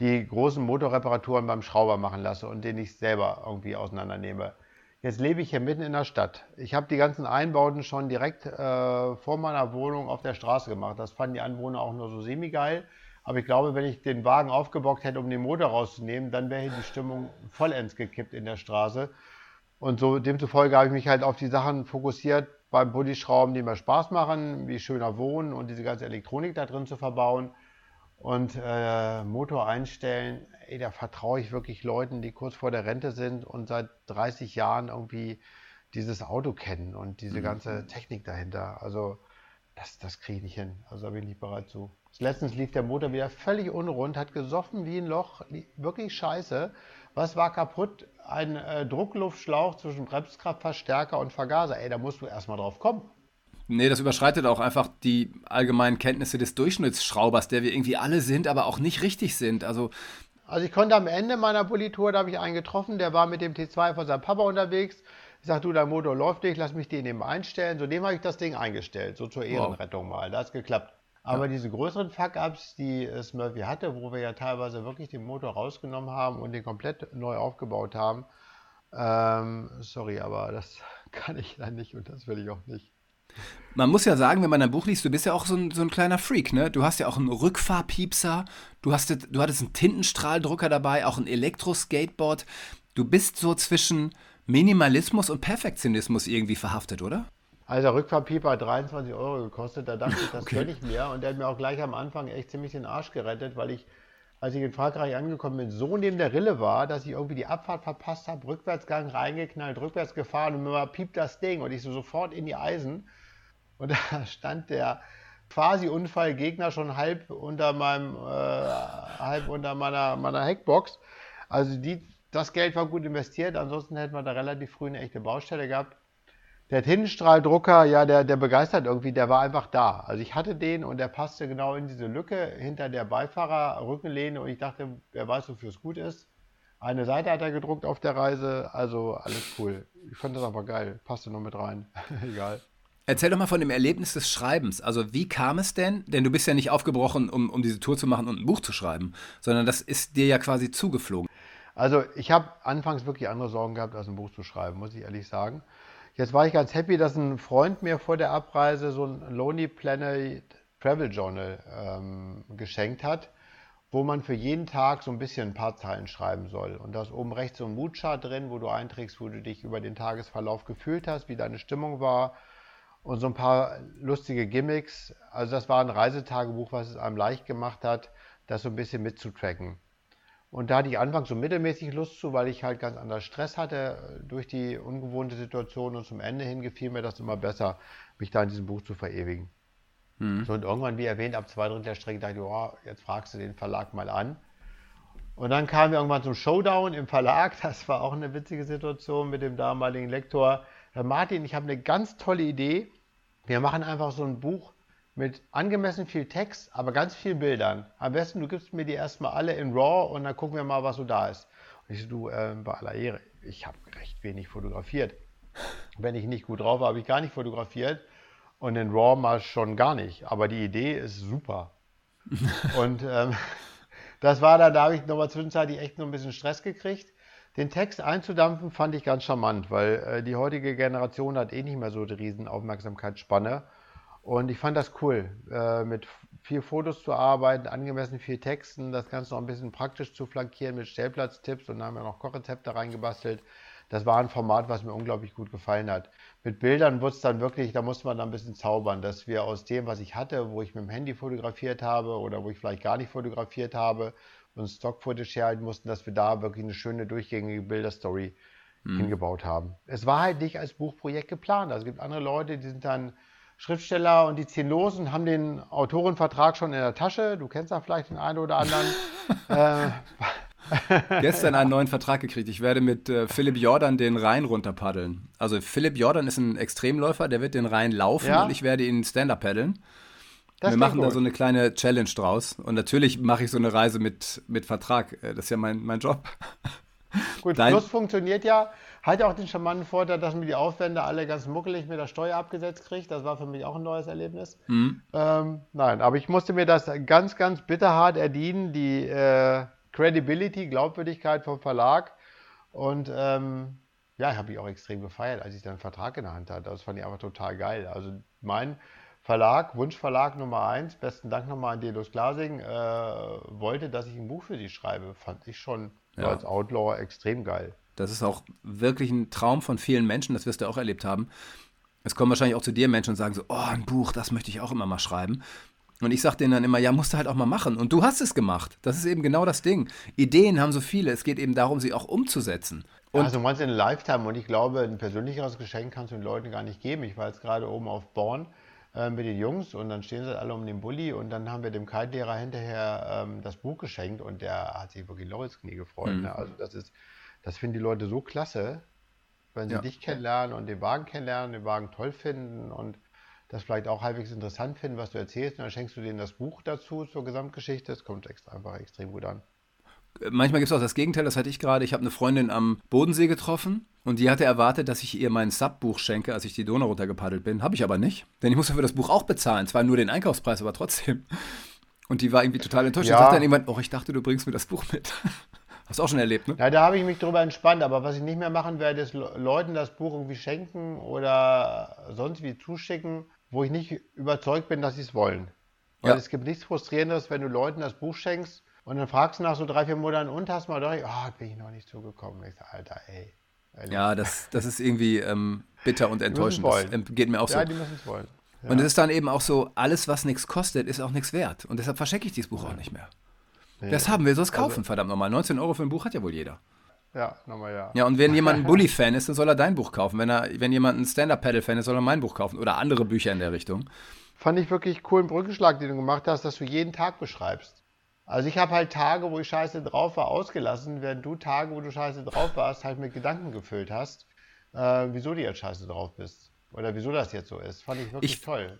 Speaker 3: die großen Motorreparaturen beim Schrauber machen lasse und den ich selber irgendwie auseinandernehme. Jetzt lebe ich hier mitten in der Stadt. Ich habe die ganzen Einbauten schon direkt äh, vor meiner Wohnung auf der Straße gemacht. Das fanden die Anwohner auch nur so semi-geil. Aber ich glaube, wenn ich den Wagen aufgebockt hätte, um den Motor rauszunehmen, dann wäre hier die Stimmung vollends gekippt in der Straße. Und so demzufolge habe ich mich halt auf die Sachen fokussiert beim Bulli-Schrauben, die mir Spaß machen, wie schöner Wohnen und diese ganze Elektronik da drin zu verbauen. Und äh, Motor einstellen, ey, da vertraue ich wirklich Leuten, die kurz vor der Rente sind und seit 30 Jahren irgendwie dieses Auto kennen und diese mhm. ganze Technik dahinter. Also das, das kriege ich nicht hin. Also da bin ich nicht bereit zu. Letztens lief der Motor wieder völlig unrund, hat gesoffen wie ein Loch, wirklich scheiße. Was war kaputt? Ein äh, Druckluftschlauch zwischen Bremskraftverstärker und Vergaser. Ey, da musst du erstmal drauf kommen.
Speaker 2: Nee, das überschreitet auch einfach die allgemeinen Kenntnisse des Durchschnittsschraubers, der wir irgendwie alle sind, aber auch nicht richtig sind. Also,
Speaker 3: also ich konnte am Ende meiner Politur, da habe ich einen getroffen, der war mit dem T2 von seinem Papa unterwegs. Ich sagte, du, dein Motor läuft nicht, lass mich den eben einstellen. So dem habe ich das Ding eingestellt, so zur Ehrenrettung wow. mal. Da hat es geklappt. Aber ja. diese größeren Fuck-Ups, die Smurfy hatte, wo wir ja teilweise wirklich den Motor rausgenommen haben und den komplett neu aufgebaut haben, ähm, sorry, aber das kann ich dann nicht und das will ich auch nicht.
Speaker 2: Man muss ja sagen, wenn man ein Buch liest, du bist ja auch so ein, so ein kleiner Freak, ne? Du hast ja auch einen Rückfahrpiepser, du, hast, du hattest einen Tintenstrahldrucker dabei, auch ein Elektroskateboard. Du bist so zwischen Minimalismus und Perfektionismus irgendwie verhaftet, oder?
Speaker 3: Also der Rückfahrpieper hat 23 Euro gekostet, da dachte ich, das okay. gönne ich mir. Und der hat mir auch gleich am Anfang echt ziemlich den Arsch gerettet, weil ich, als ich in Frankreich angekommen bin, so neben der Rille war, dass ich irgendwie die Abfahrt verpasst habe, Rückwärtsgang reingeknallt, rückwärts gefahren und mir mal piept das Ding und ich so sofort in die Eisen. Und da stand der quasi Unfallgegner schon halb unter meinem, äh, halb unter meiner, meiner Heckbox. Also die, das Geld war gut investiert, ansonsten hätten wir da relativ früh eine echte Baustelle gehabt. Der Tintenstrahldrucker, ja, der, der begeistert irgendwie, der war einfach da. Also ich hatte den und der passte genau in diese Lücke hinter der Beifahrerrückenlehne und ich dachte, wer weiß, wofür es gut ist. Eine Seite hat er gedruckt auf der Reise, also alles cool. Ich fand das aber geil, passte noch mit rein. Egal.
Speaker 2: Erzähl doch mal von dem Erlebnis des Schreibens. Also wie kam es denn? Denn du bist ja nicht aufgebrochen, um, um diese Tour zu machen und ein Buch zu schreiben, sondern das ist dir ja quasi zugeflogen.
Speaker 3: Also ich habe anfangs wirklich andere Sorgen gehabt, als ein Buch zu schreiben, muss ich ehrlich sagen. Jetzt war ich ganz happy, dass ein Freund mir vor der Abreise so ein Lonely Planet Travel Journal ähm, geschenkt hat, wo man für jeden Tag so ein bisschen ein paar Zeilen schreiben soll. Und da ist oben rechts so ein Moodchart drin, wo du einträgst, wo du dich über den Tagesverlauf gefühlt hast, wie deine Stimmung war, und so ein paar lustige Gimmicks. Also das war ein Reisetagebuch, was es einem leicht gemacht hat, das so ein bisschen mitzutracken. Und da hatte ich anfangs so mittelmäßig Lust zu, weil ich halt ganz anders Stress hatte durch die ungewohnte Situation und zum Ende hin gefiel mir das immer besser, mich da in diesem Buch zu verewigen. Mhm. So, und irgendwann, wie erwähnt, ab zwei Drittel der Strecke dachte ich, oh, jetzt fragst du den Verlag mal an. Und dann kamen wir irgendwann zum Showdown im Verlag. Das war auch eine witzige Situation mit dem damaligen Lektor. Herr Martin, ich habe eine ganz tolle Idee. Wir machen einfach so ein Buch mit angemessen viel Text, aber ganz vielen Bildern. Am besten, du gibst mir die erstmal alle in RAW und dann gucken wir mal, was so da ist. Und ich so, du, äh, bei aller Ehre, ich habe recht wenig fotografiert. Wenn ich nicht gut drauf war, habe ich gar nicht fotografiert. Und in RAW mal schon gar nicht. Aber die Idee ist super. und ähm, das war dann, da habe ich nochmal zwischenzeitlich echt nur ein bisschen Stress gekriegt. Den Text einzudampfen fand ich ganz charmant, weil äh, die heutige Generation hat eh nicht mehr so die riesen Aufmerksamkeitsspanne. Und ich fand das cool, äh, mit vier Fotos zu arbeiten, angemessen viel Texten, das Ganze noch ein bisschen praktisch zu flankieren mit Stellplatztipps und dann haben wir noch Kochrezepte reingebastelt. Das war ein Format, was mir unglaublich gut gefallen hat. Mit Bildern wurde es dann wirklich, da musste man dann ein bisschen zaubern, dass wir aus dem, was ich hatte, wo ich mit dem Handy fotografiert habe oder wo ich vielleicht gar nicht fotografiert habe und Stock-Footage herhalten mussten, dass wir da wirklich eine schöne durchgängige Bilderstory mhm. hingebaut haben. Es war halt nicht als Buchprojekt geplant. Also es gibt andere Leute, die sind dann Schriftsteller und die ziehen los und haben den Autorenvertrag schon in der Tasche. Du kennst da vielleicht den einen oder anderen. äh,
Speaker 2: Gestern einen neuen Vertrag gekriegt. Ich werde mit äh, Philipp Jordan den Rhein runterpaddeln. Also Philipp Jordan ist ein Extremläufer, der wird den Rhein laufen ja? und ich werde ihn Stand-up paddeln. Das Wir machen gut. da so eine kleine Challenge draus. Und natürlich mache ich so eine Reise mit, mit Vertrag. Äh, das ist ja mein, mein Job.
Speaker 3: Gut, Dein, Plus funktioniert ja. Hat ja auch den charmanten Vorteil, dass man die Aufwände alle ganz muckelig mit der Steuer abgesetzt kriegt. Das war für mich auch ein neues Erlebnis. Mhm. Ähm, nein, aber ich musste mir das ganz, ganz bitterhart erdienen, die äh, Credibility, Glaubwürdigkeit vom Verlag. Und ähm, ja, habe ich auch extrem gefeiert, als ich dann einen Vertrag in der Hand hatte. Das fand ich einfach total geil. Also mein Verlag, Wunschverlag Nummer eins, besten Dank nochmal an Delos Glasing, äh, wollte, dass ich ein Buch für sie schreibe. Fand ich schon ja. als Outlaw extrem geil.
Speaker 2: Das ist auch wirklich ein Traum von vielen Menschen, das wirst du auch erlebt haben. Es kommen wahrscheinlich auch zu dir Menschen und sagen so, oh, ein Buch, das möchte ich auch immer mal schreiben. Und ich sage denen dann immer, ja, musst du halt auch mal machen. Und du hast es gemacht. Das ist eben genau das Ding. Ideen haben so viele. Es geht eben darum, sie auch umzusetzen.
Speaker 3: Und also meinst in Lifetime und ich glaube, ein persönlicheres Geschenk kannst du den Leuten gar nicht geben. Ich war jetzt gerade oben auf Born äh, mit den Jungs und dann stehen sie alle um den Bulli und dann haben wir dem Kite-Lehrer hinterher ähm, das Buch geschenkt und der hat sich wirklich Loris Knie gefreut. Mhm. Ne? Also das ist, das finden die Leute so klasse, wenn sie ja. dich kennenlernen und den Wagen kennenlernen, den Wagen toll finden und das vielleicht auch halbwegs interessant finden, was du erzählst. Und dann schenkst du denen das Buch dazu zur Gesamtgeschichte. Das kommt einfach extrem gut an.
Speaker 2: Manchmal gibt es auch das Gegenteil, das hatte ich gerade. Ich habe eine Freundin am Bodensee getroffen und die hatte erwartet, dass ich ihr mein Subbuch schenke, als ich die Donau runtergepaddelt bin. Habe ich aber nicht, denn ich musste für das Buch auch bezahlen. Zwar nur den Einkaufspreis, aber trotzdem. Und die war irgendwie total enttäuscht. Ja. Da sagt dann jemand, oh, ich dachte, du bringst mir das Buch mit. Hast du auch schon erlebt, ne?
Speaker 3: Ja, da habe ich mich drüber entspannt. Aber was ich nicht mehr machen werde, ist Leuten das Buch irgendwie schenken oder sonst wie zuschicken, wo ich nicht überzeugt bin, dass sie es wollen. Weil ja. es gibt nichts Frustrierendes, wenn du Leuten das Buch schenkst und dann fragst du nach so drei, vier Monaten und hast mal durch, oh, bin ich noch nicht zugekommen. Ich sage, Alter, ey.
Speaker 2: Ehrlich. Ja, das, das ist irgendwie ähm, bitter und enttäuschend. Das geht mir auch so. Ja, die müssen es wollen. Ja. Und es ist dann eben auch so, alles, was nichts kostet, ist auch nichts wert. Und deshalb verschenke ich dieses Buch ja. auch nicht mehr. Nee. Das haben wir, sonst kaufen, also, verdammt nochmal. 19 Euro für ein Buch hat ja wohl jeder.
Speaker 3: Ja, nochmal ja.
Speaker 2: Ja, und wenn jemand ein Bully-Fan ist, dann soll er dein Buch kaufen. Wenn, er, wenn jemand ein Stand-Up-Paddle-Fan ist, soll er mein Buch kaufen. Oder andere Bücher in der Richtung.
Speaker 3: Fand ich wirklich coolen Brückenschlag, den du gemacht hast, dass du jeden Tag beschreibst. Also ich habe halt Tage, wo ich scheiße drauf war, ausgelassen, während du Tage, wo du scheiße drauf warst, halt mit Gedanken gefüllt hast, äh, wieso du jetzt scheiße drauf bist. Oder wieso das jetzt so ist. Fand ich wirklich ich, toll.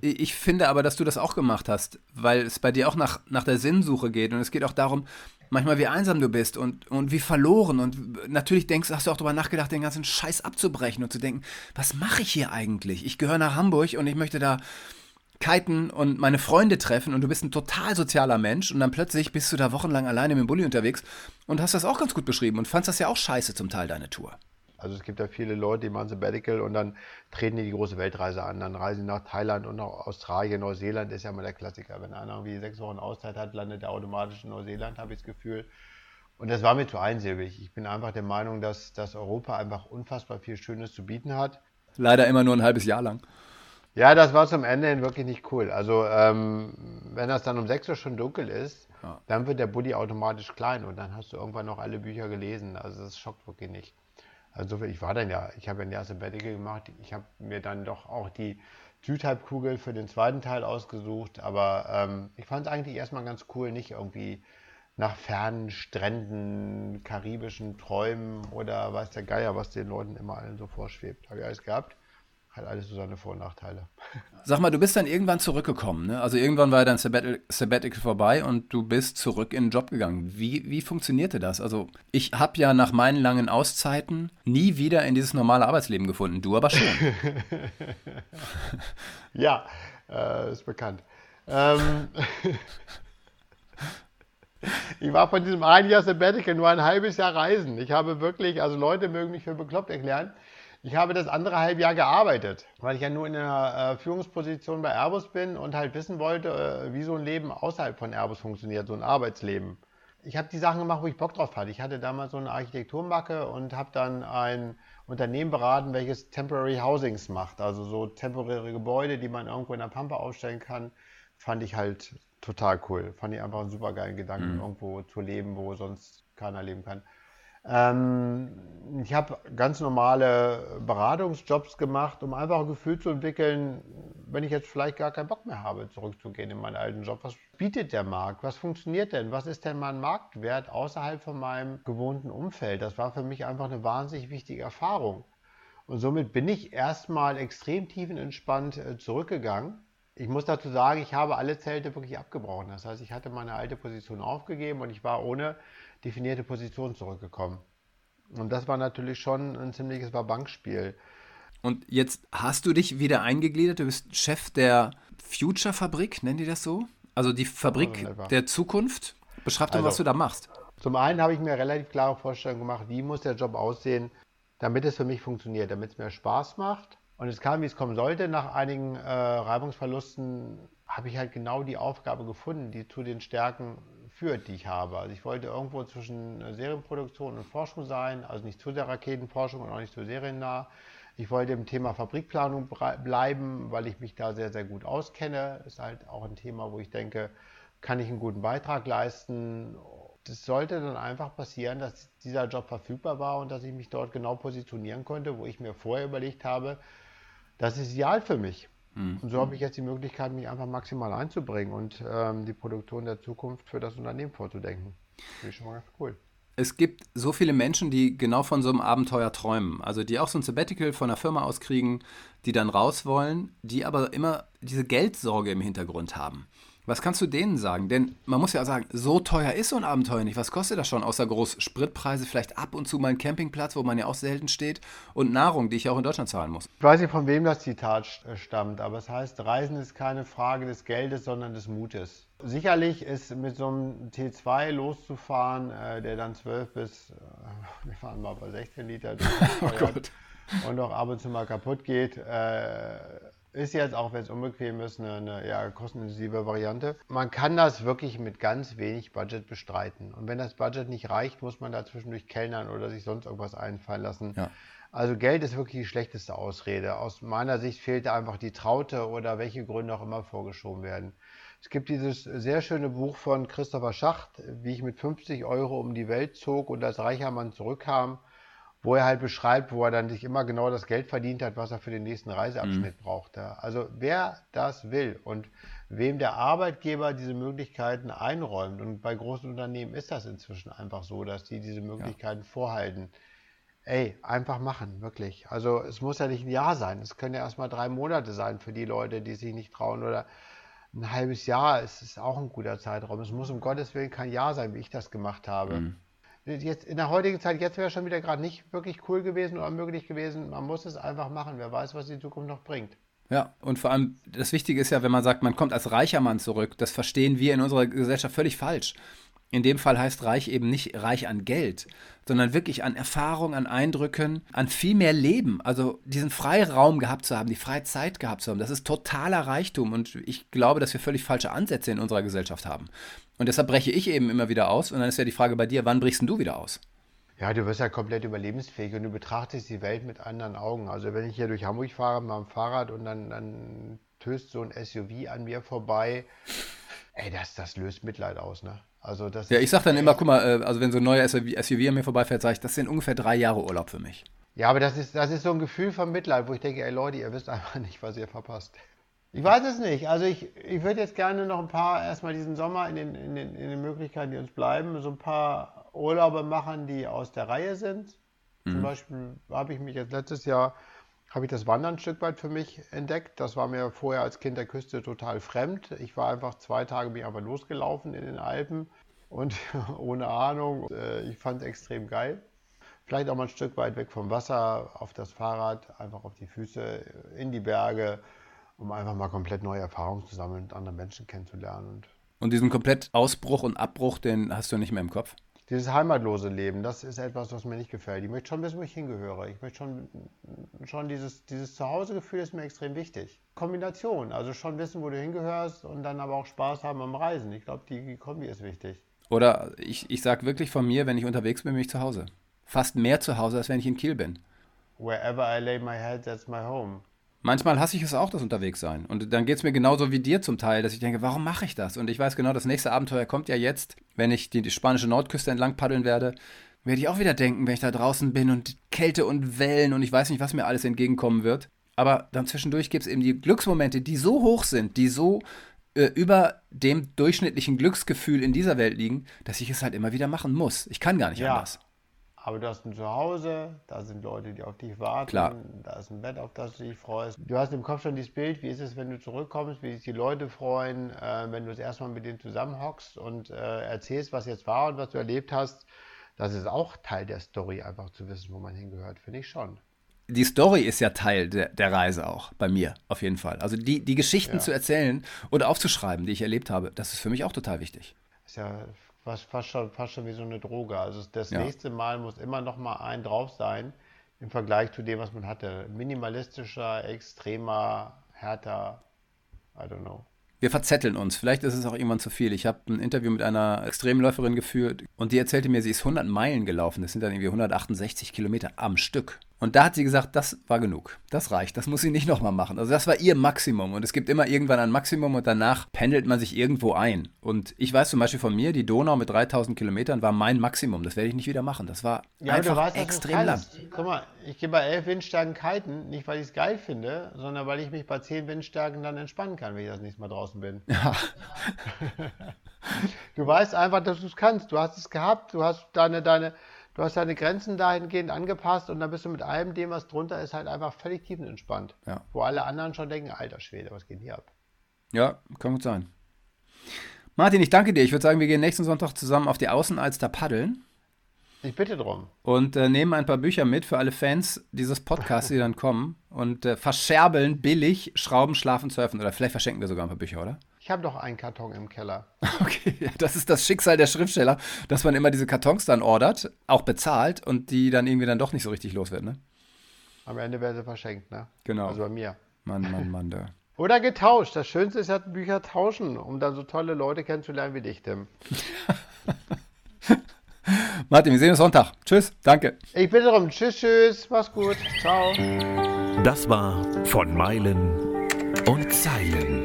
Speaker 2: Ich, ich, finde aber, dass du das auch gemacht hast, weil es bei dir auch nach, nach der Sinnsuche geht. Und es geht auch darum, manchmal wie einsam du bist und, und wie verloren. Und natürlich denkst, hast du auch darüber nachgedacht, den ganzen Scheiß abzubrechen und zu denken, was mache ich hier eigentlich? Ich gehöre nach Hamburg und ich möchte da kiten und meine Freunde treffen und du bist ein total sozialer Mensch und dann plötzlich bist du da wochenlang alleine mit dem Bulli unterwegs und hast das auch ganz gut beschrieben und fandst das ja auch scheiße zum Teil, deine Tour.
Speaker 3: Also es gibt ja viele Leute, die machen Sabbatical und dann treten die die große Weltreise an. Dann reisen sie nach Thailand und nach Australien, Neuseeland ist ja mal der Klassiker. Wenn einer irgendwie sechs Wochen Auszeit hat, landet er automatisch in Neuseeland, habe ich das Gefühl. Und das war mir zu einsilbig. Ich bin einfach der Meinung, dass, dass Europa einfach unfassbar viel Schönes zu bieten hat.
Speaker 2: Leider immer nur ein halbes Jahr lang.
Speaker 3: Ja, das war zum Ende hin wirklich nicht cool. Also ähm, wenn das dann um sechs Uhr schon dunkel ist, ja. dann wird der Buddy automatisch klein und dann hast du irgendwann noch alle Bücher gelesen. Also das schockt wirklich nicht. Also ich war dann ja, ich habe ein Jahr Sabbatical gemacht. Ich habe mir dann doch auch die Südhalbkugel für den zweiten Teil ausgesucht. Aber ähm, ich fand es eigentlich erstmal ganz cool, nicht irgendwie nach fernen Stränden, karibischen Träumen oder weiß der Geier, was den Leuten immer allen so vorschwebt. Habe ich alles gehabt. Hat alles so seine Vor- und Nachteile.
Speaker 2: Sag mal, du bist dann irgendwann zurückgekommen, ne? Also irgendwann war dein Sabbatical, Sabbatical vorbei und du bist zurück in den Job gegangen. Wie, wie funktionierte das? Also ich habe ja nach meinen langen Auszeiten nie wieder in dieses normale Arbeitsleben gefunden. Du aber schon.
Speaker 3: ja, äh, ist bekannt. Ähm, ich war von diesem ein Jahr Sabbatical nur ein halbes Jahr reisen. Ich habe wirklich, also Leute mögen mich für bekloppt erklären, ich habe das andere Halbjahr gearbeitet, weil ich ja nur in einer äh, Führungsposition bei Airbus bin und halt wissen wollte, äh, wie so ein Leben außerhalb von Airbus funktioniert, so ein Arbeitsleben. Ich habe die Sachen gemacht, wo ich Bock drauf hatte. Ich hatte damals so eine Architekturmacke und habe dann ein Unternehmen beraten, welches Temporary Housings macht, also so temporäre Gebäude, die man irgendwo in der Pampa aufstellen kann. Fand ich halt total cool. Fand ich einfach einen super geilen Gedanken, mhm. irgendwo zu leben, wo sonst keiner leben kann. Ähm, ich habe ganz normale Beratungsjobs gemacht, um einfach ein Gefühl zu entwickeln, wenn ich jetzt vielleicht gar keinen Bock mehr habe, zurückzugehen in meinen alten Job. Was bietet der Markt? Was funktioniert denn? Was ist denn mein Marktwert außerhalb von meinem gewohnten Umfeld? Das war für mich einfach eine wahnsinnig wichtige Erfahrung. Und somit bin ich erstmal extrem tiefenentspannt äh, zurückgegangen. Ich muss dazu sagen, ich habe alle Zelte wirklich abgebrochen. Das heißt, ich hatte meine alte Position aufgegeben und ich war ohne definierte Position zurückgekommen. Und das war natürlich schon ein ziemliches Bankspiel.
Speaker 2: Und jetzt hast du dich wieder eingegliedert, du bist Chef der Future-Fabrik, nennen die das so? Also die Fabrik oh, der Zukunft. Beschreib doch, also, was du da machst.
Speaker 3: Zum einen habe ich mir relativ klare Vorstellungen gemacht, wie muss der Job aussehen, damit es für mich funktioniert, damit es mir Spaß macht. Und es kam, wie es kommen sollte. Nach einigen äh, Reibungsverlusten habe ich halt genau die Aufgabe gefunden, die zu den Stärken führt, die ich habe. Also ich wollte irgendwo zwischen Serienproduktion und Forschung sein, also nicht zu der Raketenforschung und auch nicht zu seriennah. Ich wollte im Thema Fabrikplanung bleiben, weil ich mich da sehr, sehr gut auskenne. Ist halt auch ein Thema, wo ich denke, kann ich einen guten Beitrag leisten. Das sollte dann einfach passieren, dass dieser Job verfügbar war und dass ich mich dort genau positionieren konnte, wo ich mir vorher überlegt habe, das ist ideal für mich. Mhm. Und so habe ich jetzt die Möglichkeit, mich einfach maximal einzubringen und ähm, die Produktion der Zukunft für das Unternehmen vorzudenken. Finde ich schon mal ganz cool.
Speaker 2: Es gibt so viele Menschen, die genau von so einem Abenteuer träumen. Also die auch so ein Sabbatical von der Firma auskriegen, die dann raus wollen, die aber immer diese Geldsorge im Hintergrund haben. Was kannst du denen sagen? Denn man muss ja sagen, so teuer ist so ein Abenteuer nicht. Was kostet das schon? Außer groß Spritpreise, vielleicht ab und zu mal ein Campingplatz, wo man ja auch selten steht und Nahrung, die ich auch in Deutschland zahlen muss.
Speaker 3: Ich weiß nicht, von wem das Zitat äh, stammt, aber es heißt, Reisen ist keine Frage des Geldes, sondern des Mutes. Sicherlich ist mit so einem T2 loszufahren, äh, der dann 12 bis, äh, wir fahren mal bei 16 Liter oh und auch ab und zu mal kaputt geht, äh, ist jetzt, auch wenn es unbequem ist, eine, eine eher kostenintensive Variante. Man kann das wirklich mit ganz wenig Budget bestreiten. Und wenn das Budget nicht reicht, muss man da zwischendurch kellnern oder sich sonst irgendwas einfallen lassen. Ja. Also Geld ist wirklich die schlechteste Ausrede. Aus meiner Sicht fehlt da einfach die Traute oder welche Gründe auch immer vorgeschoben werden. Es gibt dieses sehr schöne Buch von Christopher Schacht, wie ich mit 50 Euro um die Welt zog und als reicher Mann zurückkam wo er halt beschreibt, wo er dann sich immer genau das Geld verdient hat, was er für den nächsten Reiseabschnitt mhm. brauchte. Also wer das will und wem der Arbeitgeber diese Möglichkeiten einräumt, und bei großen Unternehmen ist das inzwischen einfach so, dass die diese Möglichkeiten ja. vorhalten. Ey, einfach machen, wirklich. Also es muss ja nicht ein Jahr sein, es können ja erstmal drei Monate sein für die Leute, die sich nicht trauen oder ein halbes Jahr ist, ist auch ein guter Zeitraum. Es muss um Gottes Willen kein Jahr sein, wie ich das gemacht habe. Mhm jetzt in der heutigen Zeit, jetzt wäre schon wieder gerade nicht wirklich cool gewesen oder möglich gewesen. Man muss es einfach machen. Wer weiß, was die Zukunft noch bringt.
Speaker 2: Ja, und vor allem das Wichtige ist ja, wenn man sagt, man kommt als reicher Mann zurück, das verstehen wir in unserer Gesellschaft völlig falsch. In dem Fall heißt reich eben nicht reich an Geld, sondern wirklich an Erfahrung, an Eindrücken, an viel mehr Leben. Also diesen Freiraum gehabt zu haben, die freie Zeit gehabt zu haben, das ist totaler Reichtum. Und ich glaube, dass wir völlig falsche Ansätze in unserer Gesellschaft haben. Und deshalb breche ich eben immer wieder aus. Und dann ist ja die Frage bei dir, wann brichst du wieder aus?
Speaker 3: Ja, du wirst ja komplett überlebensfähig und du betrachtest die Welt mit anderen Augen. Also wenn ich hier durch Hamburg fahre mit meinem Fahrrad und dann, dann töst so ein SUV an mir vorbei, ey, das, das löst Mitleid aus, ne?
Speaker 2: Also das ja, ich sag dann immer, guck mal, äh, also wenn so ein neuer SUV, SUV an mir vorbeifährt, sage ich, das sind ungefähr drei Jahre Urlaub für mich.
Speaker 3: Ja, aber das ist, das ist so ein Gefühl von Mitleid, wo ich denke, ey Leute, ihr wisst einfach nicht, was ihr verpasst. Ich weiß es nicht. Also ich, ich würde jetzt gerne noch ein paar, erstmal diesen Sommer in den, in, den, in den Möglichkeiten, die uns bleiben, so ein paar Urlaube machen, die aus der Reihe sind. Mhm. Zum Beispiel habe ich mich jetzt letztes Jahr habe ich das Wandern ein Stück weit für mich entdeckt. Das war mir vorher als Kind der Küste total fremd. Ich war einfach zwei Tage bin ich einfach losgelaufen in den Alpen und ohne Ahnung. Äh, ich fand es extrem geil. Vielleicht auch mal ein Stück weit weg vom Wasser, auf das Fahrrad, einfach auf die Füße, in die Berge, um einfach mal komplett neue Erfahrungen zu sammeln und andere Menschen kennenzulernen. Und,
Speaker 2: und diesen komplett Ausbruch und Abbruch, den hast du nicht mehr im Kopf?
Speaker 3: Dieses heimatlose Leben, das ist etwas, was mir nicht gefällt. Ich möchte schon wissen, wo ich hingehöre. Ich möchte schon, schon dieses, dieses Zuhausegefühl ist mir extrem wichtig. Kombination, also schon wissen, wo du hingehörst und dann aber auch Spaß haben am Reisen. Ich glaube, die Kombi ist wichtig.
Speaker 2: Oder ich, ich sage wirklich von mir, wenn ich unterwegs bin, bin ich zu Hause. Fast mehr zu Hause, als wenn ich in Kiel bin.
Speaker 3: Wherever I lay my head, that's my home.
Speaker 2: Manchmal hasse ich es auch, das Unterwegssein. Und dann geht es mir genauso wie dir zum Teil, dass ich denke, warum mache ich das? Und ich weiß genau, das nächste Abenteuer kommt ja jetzt, wenn ich die, die spanische Nordküste entlang paddeln werde, werde ich auch wieder denken, wenn ich da draußen bin und Kälte und Wellen und ich weiß nicht, was mir alles entgegenkommen wird. Aber dann zwischendurch gibt es eben die Glücksmomente, die so hoch sind, die so äh, über dem durchschnittlichen Glücksgefühl in dieser Welt liegen, dass ich es halt immer wieder machen muss. Ich kann gar nicht ja. anders.
Speaker 3: Aber du hast ein Zuhause, da sind Leute, die auf dich warten,
Speaker 2: Klar.
Speaker 3: da ist ein Bett, auf das du dich freust. Du hast im Kopf schon dieses Bild, wie ist es, wenn du zurückkommst, wie sich die Leute freuen, äh, wenn du das erstmal mit denen zusammenhockst und äh, erzählst, was jetzt war und was du erlebt hast. Das ist auch Teil der Story, einfach zu wissen, wo man hingehört, finde ich schon.
Speaker 2: Die Story ist ja Teil der, der, Reise auch, bei mir auf jeden Fall. Also die, die Geschichten ja. zu erzählen und aufzuschreiben, die ich erlebt habe, das ist für mich auch total wichtig.
Speaker 3: Ist ja fast, fast, schon, fast schon wie so eine Droge. Also das ja. nächste Mal muss immer noch mal ein drauf sein im Vergleich zu dem, was man hatte. Minimalistischer, extremer, härter, I don't know.
Speaker 2: Wir verzetteln uns. Vielleicht ist es auch irgendwann zu viel. Ich habe ein Interview mit einer Extremläuferin geführt und die erzählte mir, sie ist 100 Meilen gelaufen. Das sind dann irgendwie 168 Kilometer am Stück. Und da hat sie gesagt, das war genug. Das reicht. Das muss sie nicht nochmal machen. Also das war ihr Maximum. Und es gibt immer irgendwann ein Maximum und danach pendelt man sich irgendwo ein. Und ich weiß zum Beispiel von mir, die Donau mit 3000 Kilometern war mein Maximum. Das werde ich nicht wieder machen. Das war ja, einfach weißt, extrem lang.
Speaker 3: Guck mal, ich gehe bei elf Windstärken kiten, nicht weil ich es geil finde, sondern weil ich mich bei zehn Windstärken dann entspannen kann, wenn ich das nächste Mal draußen bin. Ja. du weißt einfach, dass du es kannst. Du hast es gehabt, du hast deine, deine du hast deine Grenzen dahingehend angepasst und dann bist du mit allem dem, was drunter ist, halt einfach völlig tiefenentspannt.
Speaker 2: Ja.
Speaker 3: Wo alle anderen schon denken, alter Schwede, was geht hier ab?
Speaker 2: Ja, kann gut sein. Martin, ich danke dir. Ich würde sagen, wir gehen nächsten Sonntag zusammen auf die Außenalster paddeln.
Speaker 3: Ich bitte drum.
Speaker 2: Und äh, nehmen ein paar Bücher mit für alle Fans dieses Podcasts, die dann kommen. Und äh, verscherbeln billig Schrauben, Schlafen, Surfen. Oder vielleicht verschenken wir sogar ein paar Bücher, oder?
Speaker 3: Ich habe doch einen Karton im Keller.
Speaker 2: Okay, das ist das Schicksal der Schriftsteller, dass man immer diese Kartons dann ordert, auch bezahlt und die dann irgendwie dann doch nicht so richtig los wird, ne?
Speaker 3: Am Ende werden sie verschenkt, ne?
Speaker 2: Genau.
Speaker 3: Also bei mir.
Speaker 2: Mann, Mann, Mann, da.
Speaker 3: Oder getauscht. Das Schönste ist ja Bücher tauschen, um dann so tolle Leute kennenzulernen wie dich, Tim.
Speaker 2: Martin, wir sehen uns Sonntag. Tschüss, danke.
Speaker 3: Ich bitte darum. Tschüss, tschüss. Mach's gut. Ciao.
Speaker 1: Das war von Meilen und Zeilen.